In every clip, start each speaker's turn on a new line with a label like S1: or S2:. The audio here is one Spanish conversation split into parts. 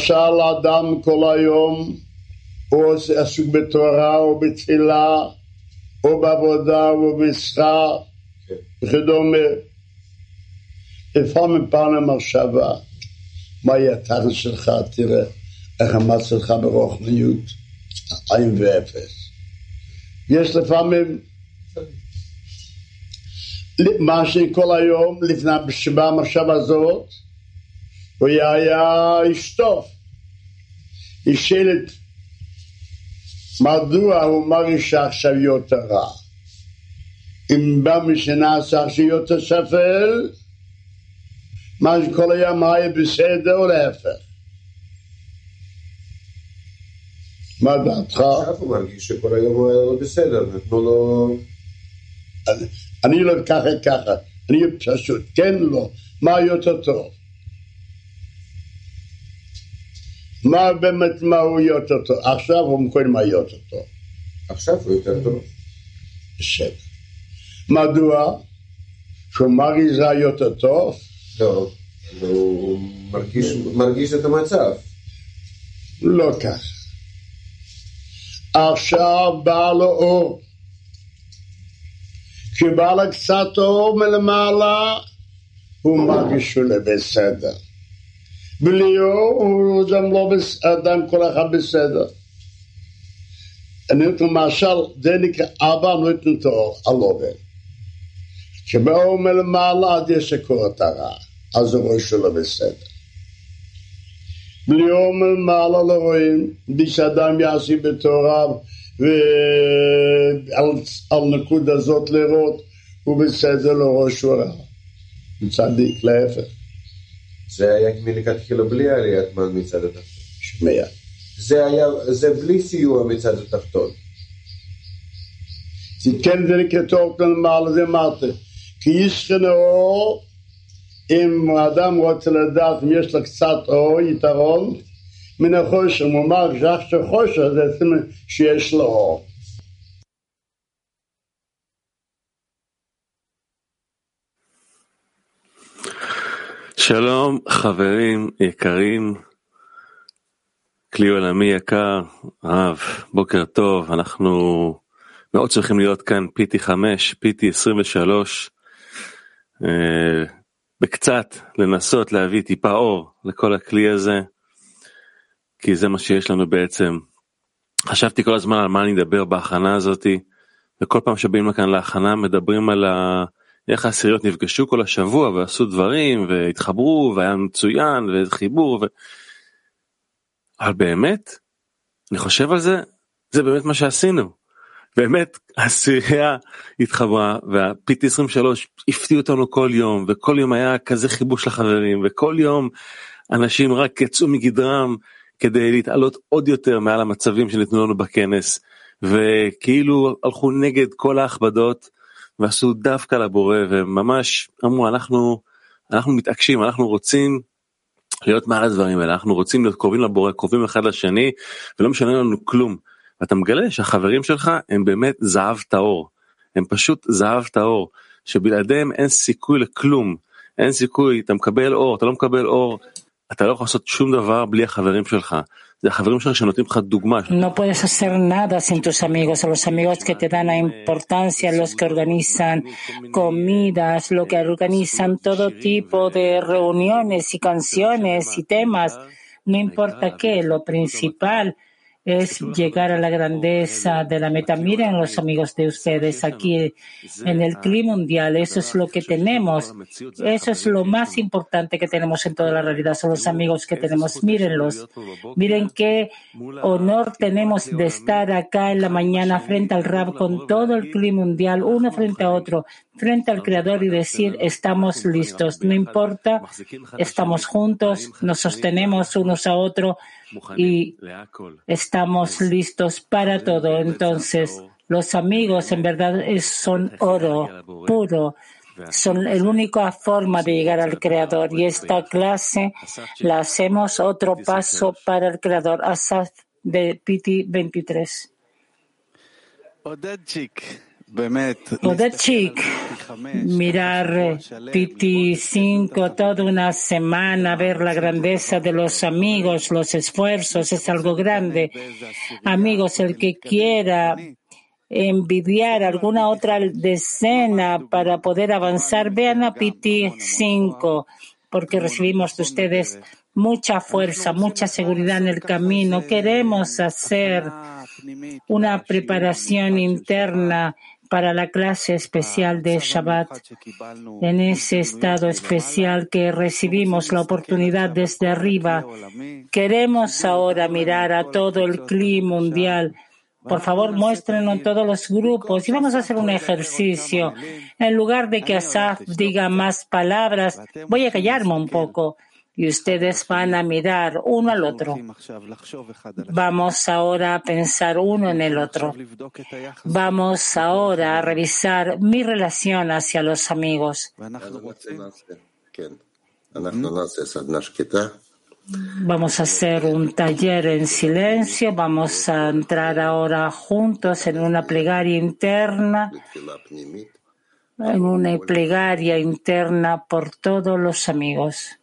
S1: משל אדם כל היום הוא עסוק בתורה או בתפילה או בעבודה או במשרה וכדומה. לפעמים פעם למחשבה, מה יהיה התכן שלך, תראה איך עמד שלך ברוחניות, עין ואפס. יש לפעמים מה שכל היום, לפני המחשבה הזאת, הוא היה איש טוב. היא שואלת, מדוע הוא מרגיש עכשיו יותר רע? אם בא משנעשה עכשיו יותר שפל, מה שכל היום היה בסדר או להפך? מה דעתך?
S2: עכשיו הוא מרגיש שכל היום הוא היה לא בסדר, נתנו לו...
S1: אני לא ככה ככה, אני פשוט, כן לא, מה יותר טוב? מה באמת, מה הוא יותר טוב? עכשיו הוא קודם מה יותר טוב.
S2: עכשיו הוא יותר טוב.
S1: בסדר. מדוע? שהוא מרגיש זה יותר טוב?
S2: לא, הוא מרגיש, מרגיש את המצב.
S1: לא ככה. עכשיו בא לו אור. כשבא לה קצת אור מלמעלה, הוא מרגיש שהוא לא בסדר. בלי אור הוא גם לא בסדר, כל אחד בסדר. אני נותן למשל, זה נקרא אבא נותן את האור, הלובן. כשבאור מלמעלה אז יש הכורת הרע, אז הוא רואה שהוא לא בסדר. בלי אור מלמעלה לא רואים, בלי שאדם יעשי בתורה ועל נקודה זאת לראות, הוא בסדר לא רואה שהוא רע. הוא צדיק, להפך.
S2: זה היה מלכתחילה בלי עליית מן מצד התחתון.
S1: שמיע.
S2: זה היה, זה בלי סיוע מצד התחתון.
S1: כן זה טוב כאן מעלה זה אמרתי. כי ישכן אור, אם האדם רוצה לדעת אם יש לו קצת אור, יתרון, מן החושר, הוא אמר חושר זה שיש לו אור.
S3: שלום חברים יקרים, כלי עולמי יקר, רב, בוקר טוב, אנחנו מאוד צריכים להיות כאן פיטי 5, פיטי 23, אה, בקצת לנסות להביא טיפה אור לכל הכלי הזה, כי זה מה שיש לנו בעצם. חשבתי כל הזמן על מה אני אדבר בהכנה הזאתי, וכל פעם שבאים לכאן להכנה מדברים על ה... איך העשיריות נפגשו כל השבוע ועשו דברים והתחברו והיה מצוין וחיבור ו... אבל באמת, אני חושב על זה, זה באמת מה שעשינו. באמת העשירייה התחברה והפיט 23 הפתיע אותנו כל יום וכל יום היה כזה חיבור של החברים וכל יום אנשים רק יצאו מגדרם כדי להתעלות עוד יותר מעל המצבים שניתנו לנו בכנס וכאילו הלכו נגד כל ההכבדות ועשו דווקא לבורא וממש אמרו אנחנו אנחנו מתעקשים אנחנו רוצים להיות מעל הדברים האלה אנחנו רוצים להיות קרובים לבורא קרובים אחד לשני ולא משנה לנו כלום. ואתה מגלה שהחברים שלך הם באמת זהב טהור. הם פשוט זהב טהור שבלעדיהם אין סיכוי לכלום. אין סיכוי אתה מקבל אור אתה לא מקבל אור
S4: No puedes hacer nada sin tus amigos, los amigos que te dan la importancia, los que organizan comidas, los que organizan todo tipo de reuniones y canciones y temas. No importa qué, lo principal es llegar a la grandeza de la meta. Miren los amigos de ustedes aquí en el clima mundial, eso es lo que tenemos. Eso es lo más importante que tenemos en toda la realidad, son los amigos que tenemos. Mírenlos. Miren qué honor tenemos de estar acá en la mañana frente al Rab con todo el clima mundial, uno frente a otro, frente al Creador y decir, estamos listos. No importa, estamos juntos, nos sostenemos unos a otros y estamos listos para todo. Entonces, los amigos en verdad son oro puro. Son la única forma de llegar al Creador. Y esta clase la hacemos otro paso para el Creador. Asaf de Piti 23. Podachik, mirar Piti 5 toda una semana, ver la grandeza de los amigos, los esfuerzos, es algo grande. Amigos, el que quiera envidiar alguna otra decena para poder avanzar, vean a Piti 5, porque recibimos de ustedes mucha fuerza, mucha seguridad en el camino. Queremos hacer una preparación interna para la clase especial de Shabbat. En ese estado especial que recibimos la oportunidad desde arriba, queremos ahora mirar a todo el clima mundial. Por favor, muéstrenos todos los grupos y vamos a hacer un ejercicio. En lugar de que Asaf diga más palabras, voy a callarme un poco y ustedes van a mirar uno al otro. Vamos ahora a pensar uno en el otro. Vamos ahora a revisar mi relación hacia los amigos. Vamos a hacer un taller en silencio. Vamos a entrar ahora juntos en una plegaria interna, en una plegaria interna por todos los amigos.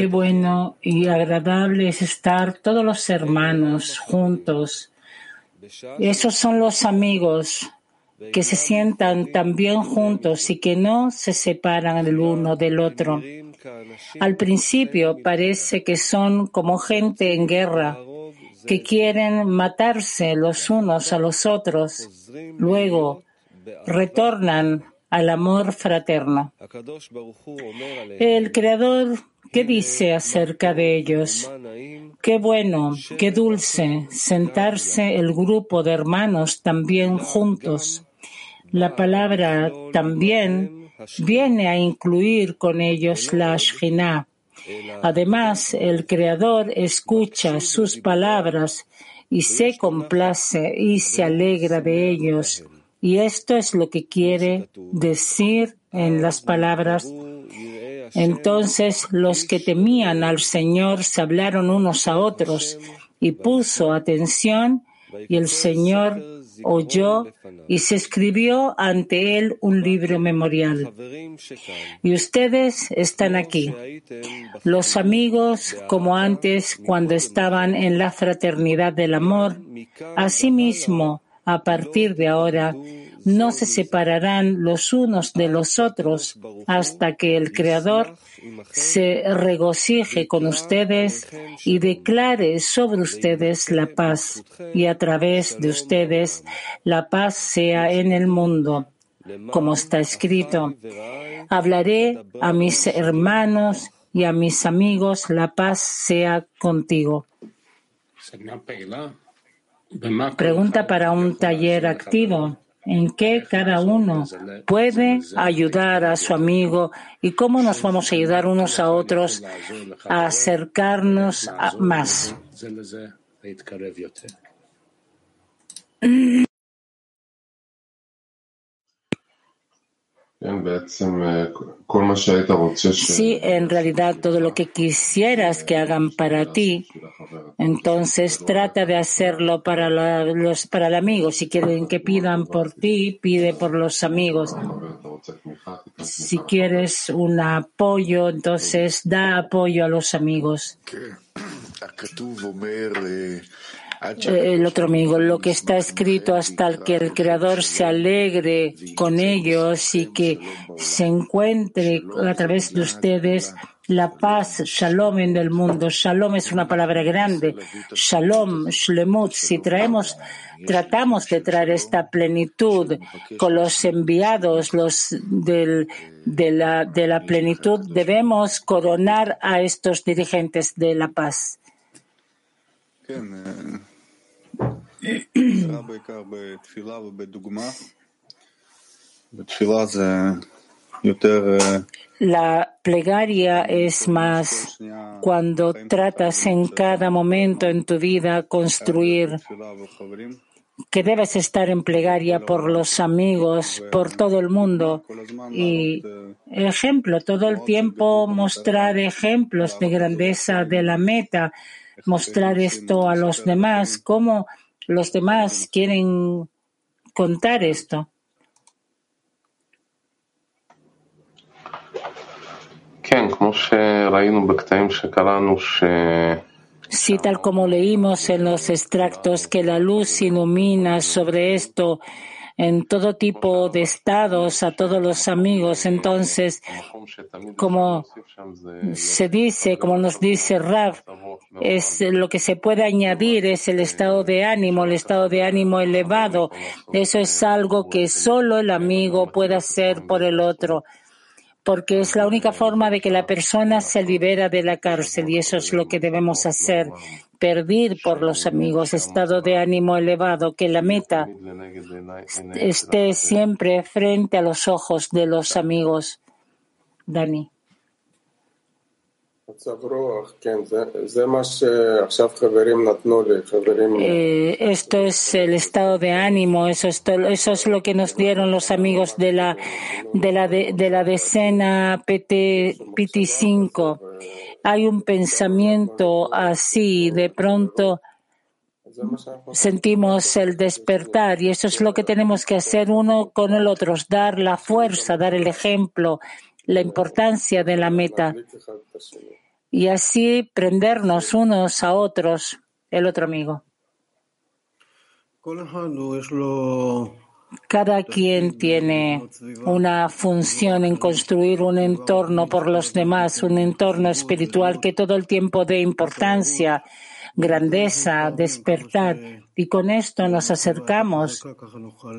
S4: Qué bueno y agradable es estar todos los hermanos juntos. Esos son los amigos que se sientan también juntos y que no se separan el uno del otro. Al principio parece que son como gente en guerra, que quieren matarse los unos a los otros. Luego retornan al amor fraterno. El Creador, ¿qué dice acerca de ellos? Qué bueno, qué dulce sentarse el grupo de hermanos también juntos. La palabra también viene a incluir con ellos la Shekhinah. Además, el Creador escucha sus palabras y se complace y se alegra de ellos y esto es lo que quiere decir en las palabras. Entonces los que temían al Señor se hablaron unos a otros y puso atención y el Señor oyó y se escribió ante él un libro memorial. Y ustedes están aquí, los amigos como antes cuando estaban en la fraternidad del amor, asimismo a partir de ahora, no se separarán los unos de los otros hasta que el Creador se regocije con ustedes y declare sobre ustedes la paz y a través de ustedes la paz sea en el mundo. Como está escrito, hablaré a mis hermanos y a mis amigos, la paz sea contigo. Pregunta para un taller activo. ¿En qué cada uno puede ayudar a su amigo y cómo nos vamos a ayudar unos a otros a acercarnos más? Si en realidad todo lo que quisieras que hagan para ti, entonces trata de hacerlo para, los, para el amigo. Si quieren que pidan por ti, pide por los amigos. Si quieres un apoyo, entonces da apoyo a los amigos. El otro amigo, lo que está escrito hasta que el Creador se alegre con ellos y que se encuentre a través de ustedes la paz, shalom en el mundo. Shalom es una palabra grande. Shalom, shlemut. Si traemos, tratamos de traer esta plenitud con los enviados, los del, de, la, de la plenitud, debemos coronar a estos dirigentes de la paz. La plegaria es más cuando tratas en cada momento en tu vida construir que debes estar en plegaria por los amigos, por todo el mundo. Y ejemplo, todo el tiempo mostrar ejemplos de grandeza de la meta, mostrar esto a los demás, cómo los demás quieren contar esto. Sí, tal como leímos en los extractos, que la luz ilumina sobre esto en todo tipo de estados a todos los amigos. Entonces, como se dice, como nos dice Rav, es lo que se puede añadir es el estado de ánimo, el estado de ánimo elevado. Eso es algo que solo el amigo puede hacer por el otro porque es la única forma de que la persona se libera de la cárcel y eso es lo que debemos hacer, perdir por los amigos, estado de ánimo elevado, que la meta esté siempre frente a los ojos de los amigos. Dani. Eh, esto es el estado de ánimo, eso es, lo que nos dieron los amigos de la, de la, de, la decena PT, PT5. Hay un pensamiento así, de pronto sentimos el despertar y eso es lo que tenemos que hacer uno con el otro, dar la fuerza, dar el ejemplo, la importancia de la meta y así prendernos unos a otros, el otro amigo. Cada quien tiene una función en construir un entorno por los demás, un entorno espiritual que todo el tiempo dé importancia, grandeza, despertar. Y con esto nos acercamos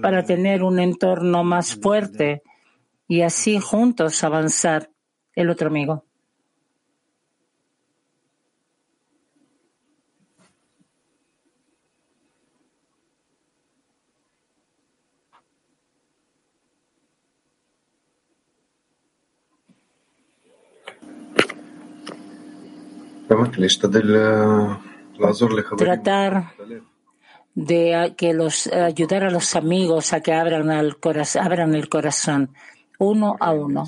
S4: para tener un entorno más fuerte y así juntos avanzar. El otro amigo. Tratar de que los ayudar a los amigos a que abran, corazón, abran el corazón uno a uno.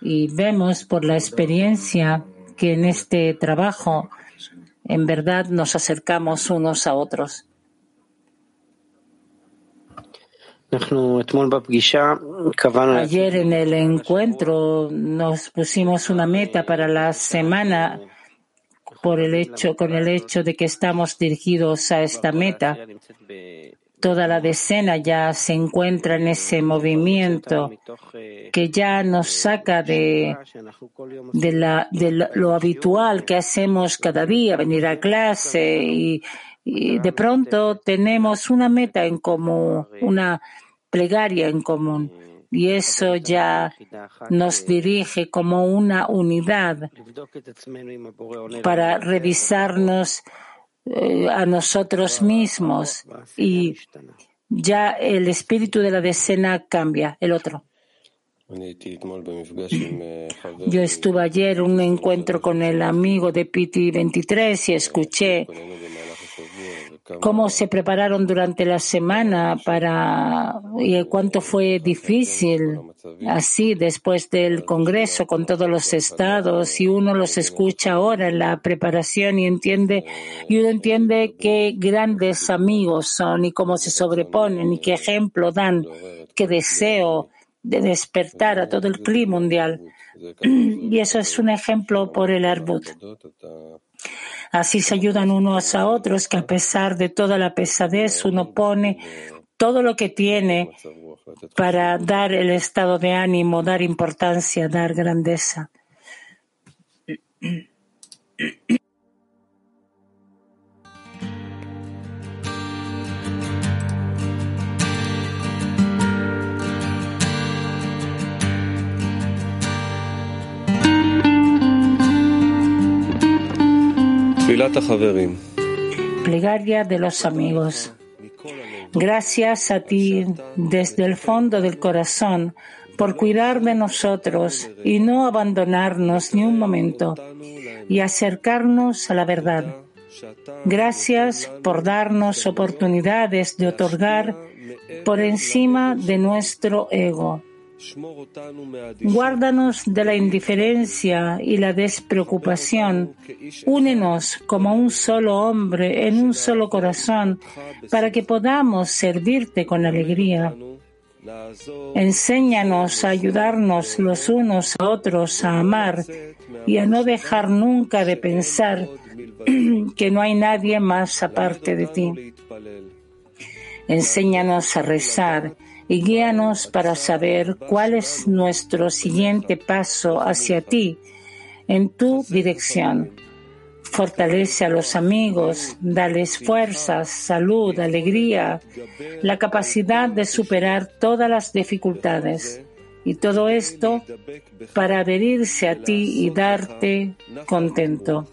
S4: Y vemos por la experiencia que en este trabajo en verdad nos acercamos unos a otros. Ayer en el encuentro nos pusimos una meta para la semana por el hecho, con el hecho de que estamos dirigidos a esta meta toda la decena ya se encuentra en ese movimiento que ya nos saca de, lo habitual que hacemos cada día, venir a clase y, de pronto tenemos una meta en común, una plegaria en común. Y eso ya nos dirige como una unidad para revisarnos eh, a nosotros mismos. y ya el espíritu de la decena cambia, el otro. Yo estuve ayer en un encuentro con el amigo de Piti 23 y escuché cómo se prepararon durante la semana para y cuánto fue difícil así después del Congreso con todos los estados y uno los escucha ahora en la preparación y entiende y uno entiende qué grandes amigos son y cómo se sobreponen y qué ejemplo dan, qué deseo de despertar a todo el clima mundial. Y eso es un ejemplo por el Arbut. Así se ayudan unos a otros, que a pesar de toda la pesadez, uno pone todo lo que tiene para dar el estado de ánimo, dar importancia, dar grandeza. Plegaria de los amigos. Gracias a ti desde el fondo del corazón por cuidar de nosotros y no abandonarnos ni un momento y acercarnos a la verdad. Gracias por darnos oportunidades de otorgar por encima de nuestro ego Guárdanos de la indiferencia y la despreocupación. Únenos como un solo hombre en un solo corazón para que podamos servirte con alegría. Enséñanos a ayudarnos los unos a otros a amar y a no dejar nunca de pensar que no hay nadie más aparte de ti. Enséñanos a rezar y guíanos para saber cuál es nuestro siguiente paso hacia ti en tu dirección. Fortalece a los amigos, dales fuerzas, salud, alegría, la capacidad de superar todas las dificultades. Y todo esto para adherirse a ti y darte contento.